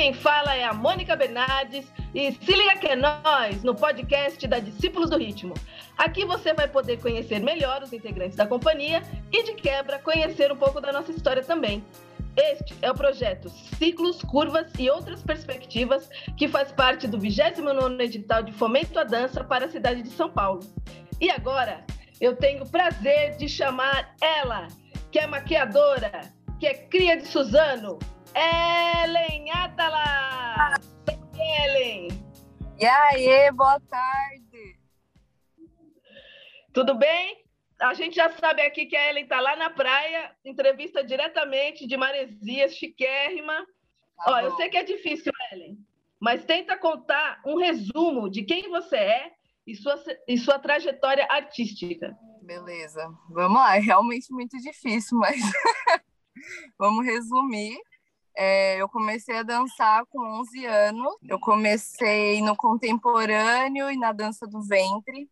quem fala é a Mônica Bernardes e se liga que é nós no podcast da Discípulos do Ritmo. Aqui você vai poder conhecer melhor os integrantes da companhia e de quebra conhecer um pouco da nossa história também. Este é o projeto Ciclos, Curvas e Outras Perspectivas, que faz parte do 29º edital de Fomento à Dança para a cidade de São Paulo. E agora, eu tenho o prazer de chamar ela, que é maquiadora, que é cria de Suzano, Ellen E aí, boa tarde! Tudo bem? A gente já sabe aqui que a Ellen está lá na praia, entrevista diretamente de Maresias, chiquérrima. Tá Ó, eu sei que é difícil, Ellen, mas tenta contar um resumo de quem você é e sua, e sua trajetória artística. Beleza, vamos lá. É realmente muito difícil, mas vamos resumir. É, eu comecei a dançar com 11 anos. Eu comecei no contemporâneo e na dança do ventre.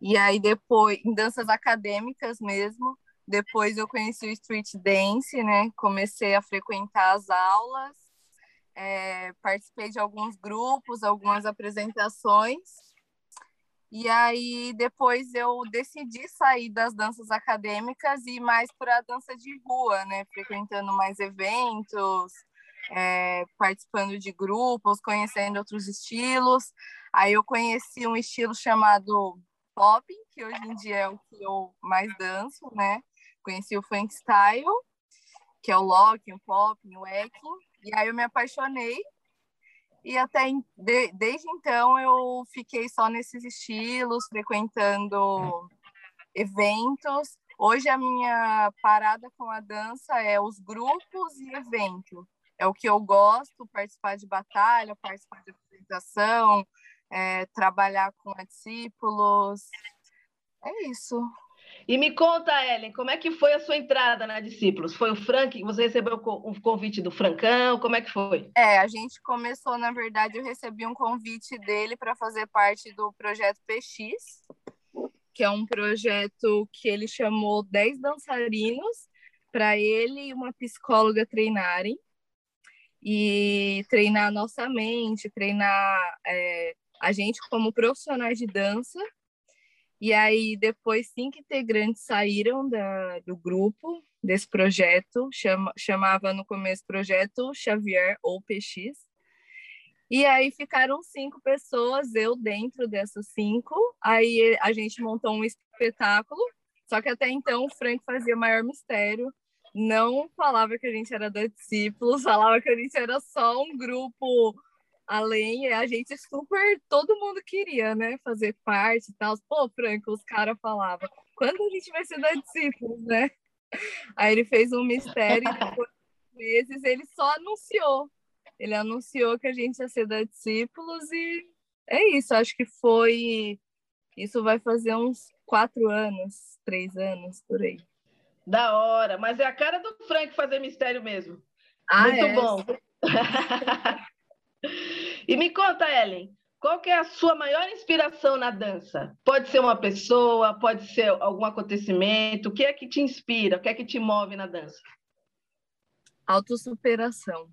E aí depois, em danças acadêmicas mesmo. Depois eu conheci o street dance, né? Comecei a frequentar as aulas. É, participei de alguns grupos, algumas apresentações. E aí depois eu decidi sair das danças acadêmicas e ir mais para a dança de rua, né? Frequentando mais eventos, é, participando de grupos, conhecendo outros estilos. Aí eu conheci um estilo chamado popping, que hoje em dia é o que eu mais danço, né? Conheci o funk style, que é o locking, o popping, o wacking. E aí eu me apaixonei e até de, desde então eu fiquei só nesses estilos, frequentando eventos. Hoje a minha parada com a dança é os grupos e evento. É o que eu gosto, participar de batalha, participar de apresentação, é, trabalhar com discípulos. É isso. E me conta, Ellen, como é que foi a sua entrada na Discípulos? Foi o Frank, você recebeu um convite do Francão? Como é que foi? É, a gente começou, na verdade, eu recebi um convite dele para fazer parte do projeto PX, que é um projeto que ele chamou 10 dançarinos para ele e uma psicóloga treinarem e treinar nossa mente, treinar é, a gente como profissionais de dança e aí, depois, cinco integrantes saíram da, do grupo, desse projeto, chama, chamava no começo Projeto Xavier ou PX. E aí ficaram cinco pessoas, eu dentro dessas cinco. Aí a gente montou um espetáculo, só que até então o Frank fazia maior mistério. Não falava que a gente era da discípulos, falava que a gente era só um grupo além, a gente super, todo mundo queria, né, fazer parte e tal. Pô, Franco, os caras falavam, quando a gente vai ser da discípulos, né? Aí ele fez um mistério e depois de meses ele só anunciou. Ele anunciou que a gente ia ser da discípulos e é isso, acho que foi. Isso vai fazer uns quatro anos, três anos, por aí. Da hora, mas é a cara do Frank fazer mistério mesmo. Ah, Muito é? bom. E me conta, Ellen, qual é a sua maior inspiração na dança? Pode ser uma pessoa, pode ser algum acontecimento. O que é que te inspira? O que é que te move na dança? Autossuperação.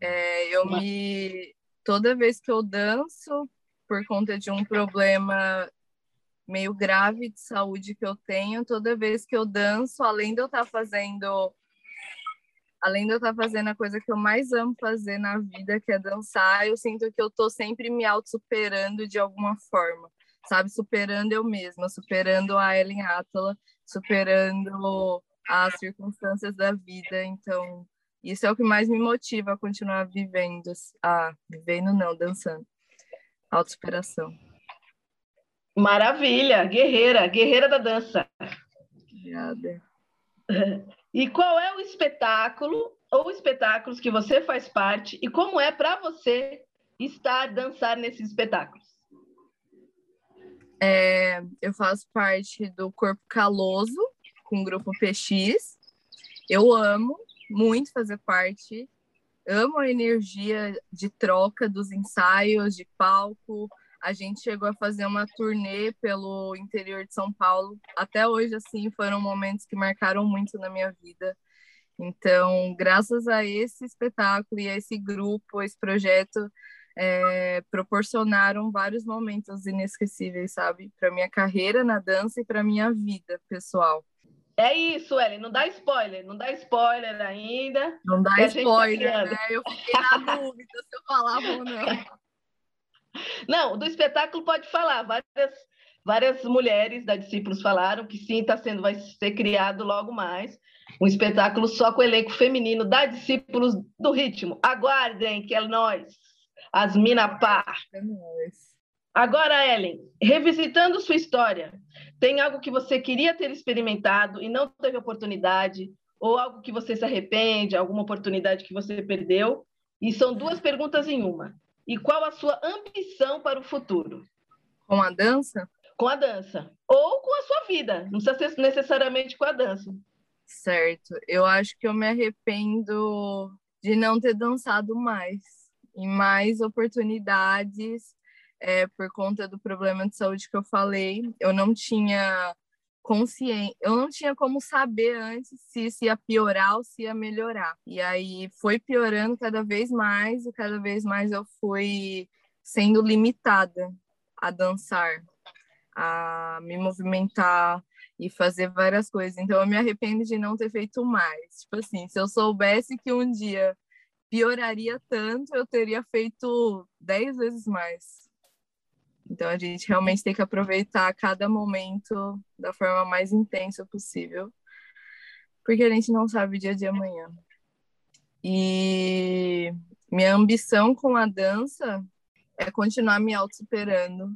É, eu me toda vez que eu danço por conta de um problema meio grave de saúde que eu tenho, toda vez que eu danço, além de eu estar fazendo além de eu estar fazendo a coisa que eu mais amo fazer na vida, que é dançar, eu sinto que eu estou sempre me auto-superando de alguma forma, sabe? Superando eu mesma, superando a Ellen Atala, superando as circunstâncias da vida. Então, isso é o que mais me motiva a continuar vivendo. Ah, vivendo não, dançando. Autossuperação. Maravilha, guerreira, guerreira da dança. Obrigada. E qual é o espetáculo ou espetáculos que você faz parte e como é para você estar dançar nesses espetáculos? É, eu faço parte do Corpo Caloso com o grupo PX. Eu amo muito fazer parte. Amo a energia de troca dos ensaios, de palco, a gente chegou a fazer uma turnê pelo interior de São Paulo. Até hoje, assim, foram momentos que marcaram muito na minha vida. Então, graças a esse espetáculo e a esse grupo, esse projeto, é, proporcionaram vários momentos inesquecíveis, sabe? Para minha carreira na dança e para minha vida pessoal. É isso, Ellen, não dá spoiler, não dá spoiler ainda. Não dá tá spoiler, tá né? Eu fiquei na dúvida se eu falava ou não. Não, do espetáculo pode falar. Várias, várias mulheres da Discípulos falaram que sim, tá sendo, vai ser criado logo mais um espetáculo só com o elenco feminino da Discípulos do Ritmo. Aguardem, que é nós, as Mina Pá. É nós. Agora, Ellen, revisitando sua história, tem algo que você queria ter experimentado e não teve oportunidade, ou algo que você se arrepende, alguma oportunidade que você perdeu? E são duas perguntas em uma. E qual a sua ambição para o futuro? Com a dança? Com a dança. Ou com a sua vida. Não precisa ser necessariamente com a dança. Certo. Eu acho que eu me arrependo de não ter dançado mais. Em mais oportunidades é, por conta do problema de saúde que eu falei. Eu não tinha consciência, eu não tinha como saber antes se ia piorar ou se ia melhorar. E aí foi piorando cada vez mais e cada vez mais eu fui sendo limitada a dançar, a me movimentar e fazer várias coisas. Então eu me arrependo de não ter feito mais. Tipo assim, se eu soubesse que um dia pioraria tanto, eu teria feito dez vezes mais. Então a gente realmente tem que aproveitar cada momento da forma mais intensa possível, porque a gente não sabe o dia de amanhã. E minha ambição com a dança é continuar me auto-superando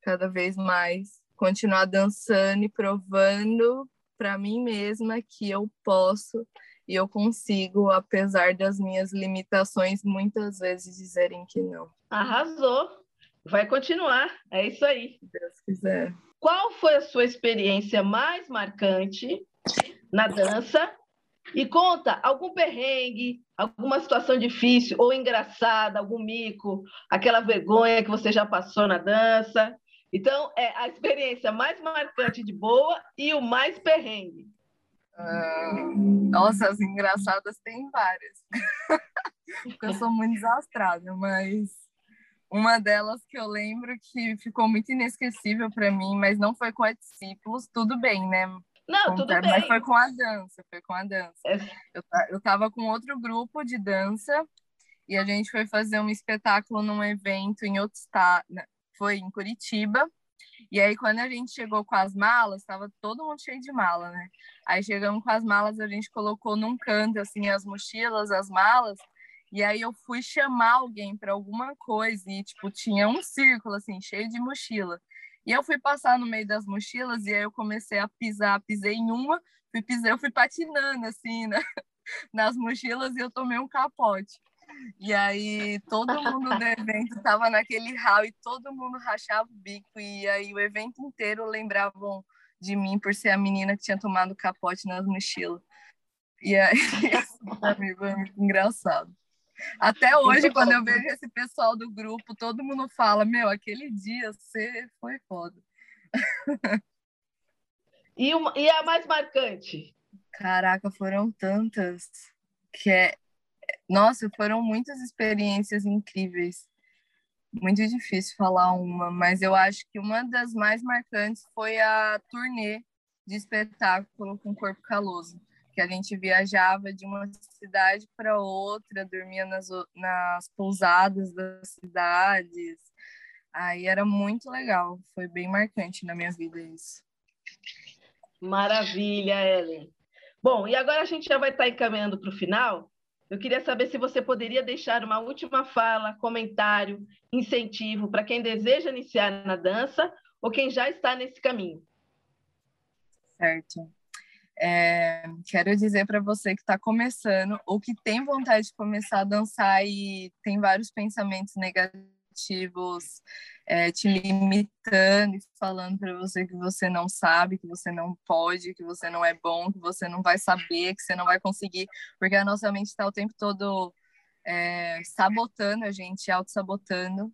cada vez mais, continuar dançando e provando para mim mesma que eu posso e eu consigo, apesar das minhas limitações, muitas vezes dizerem que não. Arrasou! Vai continuar, é isso aí. Se Deus quiser. Qual foi a sua experiência mais marcante na dança? E conta algum perrengue, alguma situação difícil ou engraçada, algum mico, aquela vergonha que você já passou na dança. Então, é a experiência mais marcante de boa e o mais perrengue. Uh, nossa, as engraçadas tem várias. Porque eu sou muito desastrada, mas uma delas que eu lembro que ficou muito inesquecível para mim, mas não foi com a discípulos, tudo bem, né? Não, tudo bem. Mas foi com a dança, foi com a dança. É. Eu, eu tava com outro grupo de dança e a gente foi fazer um espetáculo num evento em outro estado, né? foi em Curitiba. E aí, quando a gente chegou com as malas, estava todo mundo cheio de mala, né? Aí chegamos com as malas, a gente colocou num canto, assim, as mochilas, as malas, e aí eu fui chamar alguém para alguma coisa e, tipo, tinha um círculo, assim, cheio de mochila. E eu fui passar no meio das mochilas e aí eu comecei a pisar, pisei em uma, fui pisar, eu fui patinando, assim, nas mochilas e eu tomei um capote. E aí todo mundo do evento estava naquele ralo e todo mundo rachava o bico. E aí o evento inteiro lembravam de mim por ser a menina que tinha tomado capote nas mochilas. E aí, isso pra foi muito engraçado. Até hoje, quando eu vejo esse pessoal do grupo, todo mundo fala: Meu, aquele dia você foi foda. E, uma, e a mais marcante? Caraca, foram tantas que é. Nossa, foram muitas experiências incríveis. Muito difícil falar uma, mas eu acho que uma das mais marcantes foi a turnê de espetáculo com Corpo Caloso que a gente viajava de uma cidade para outra, dormia nas, nas pousadas das cidades. Aí era muito legal, foi bem marcante na minha vida isso. Maravilha, Ellen. Bom, e agora a gente já vai estar encaminhando para o final. Eu queria saber se você poderia deixar uma última fala, comentário, incentivo para quem deseja iniciar na dança ou quem já está nesse caminho. Certo. É, quero dizer para você que está começando ou que tem vontade de começar a dançar e tem vários pensamentos negativos é, te limitando falando para você que você não sabe, que você não pode, que você não é bom, que você não vai saber, que você não vai conseguir, porque a nossa mente está o tempo todo é, sabotando a gente, auto-sabotando.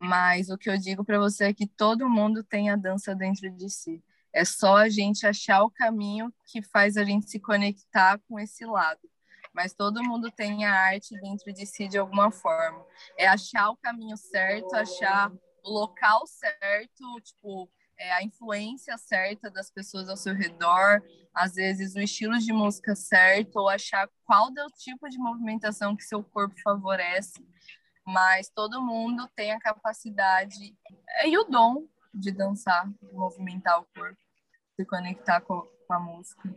Mas o que eu digo para você é que todo mundo tem a dança dentro de si. É só a gente achar o caminho que faz a gente se conectar com esse lado. Mas todo mundo tem a arte dentro de si de alguma forma. É achar o caminho certo, achar o local certo, tipo, é, a influência certa das pessoas ao seu redor, às vezes o estilo de música certo, ou achar qual é o tipo de movimentação que seu corpo favorece. Mas todo mundo tem a capacidade e o dom de dançar, de movimentar o corpo, se conectar com, com a música.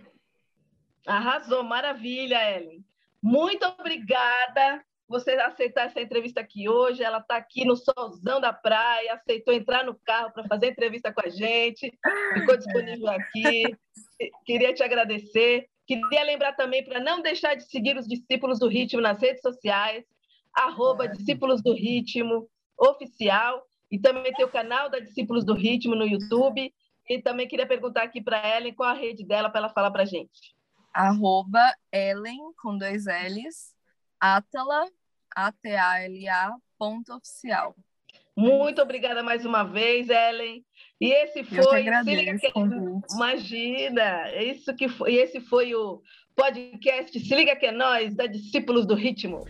Arrasou, maravilha, Ellen. Muito obrigada você aceitar essa entrevista aqui hoje. Ela está aqui no solzão da praia, aceitou entrar no carro para fazer entrevista com a gente, ficou disponível aqui. Queria te agradecer. Queria lembrar também para não deixar de seguir os discípulos do ritmo nas redes sociais, arroba discípulos do ritmo oficial, e também tem o canal da Discípulos do Ritmo no YouTube. E também queria perguntar aqui para Ellen qual a rede dela para ela falar para a gente. Arroba Ellen, com dois L's, Atala, A-T-A-L-A, ponto oficial. Muito obrigada mais uma vez, Ellen. E esse foi. Agradeço, que... Imagina! Isso que foi... E esse foi o podcast Se Liga Que é Nós, da Discípulos do Ritmo.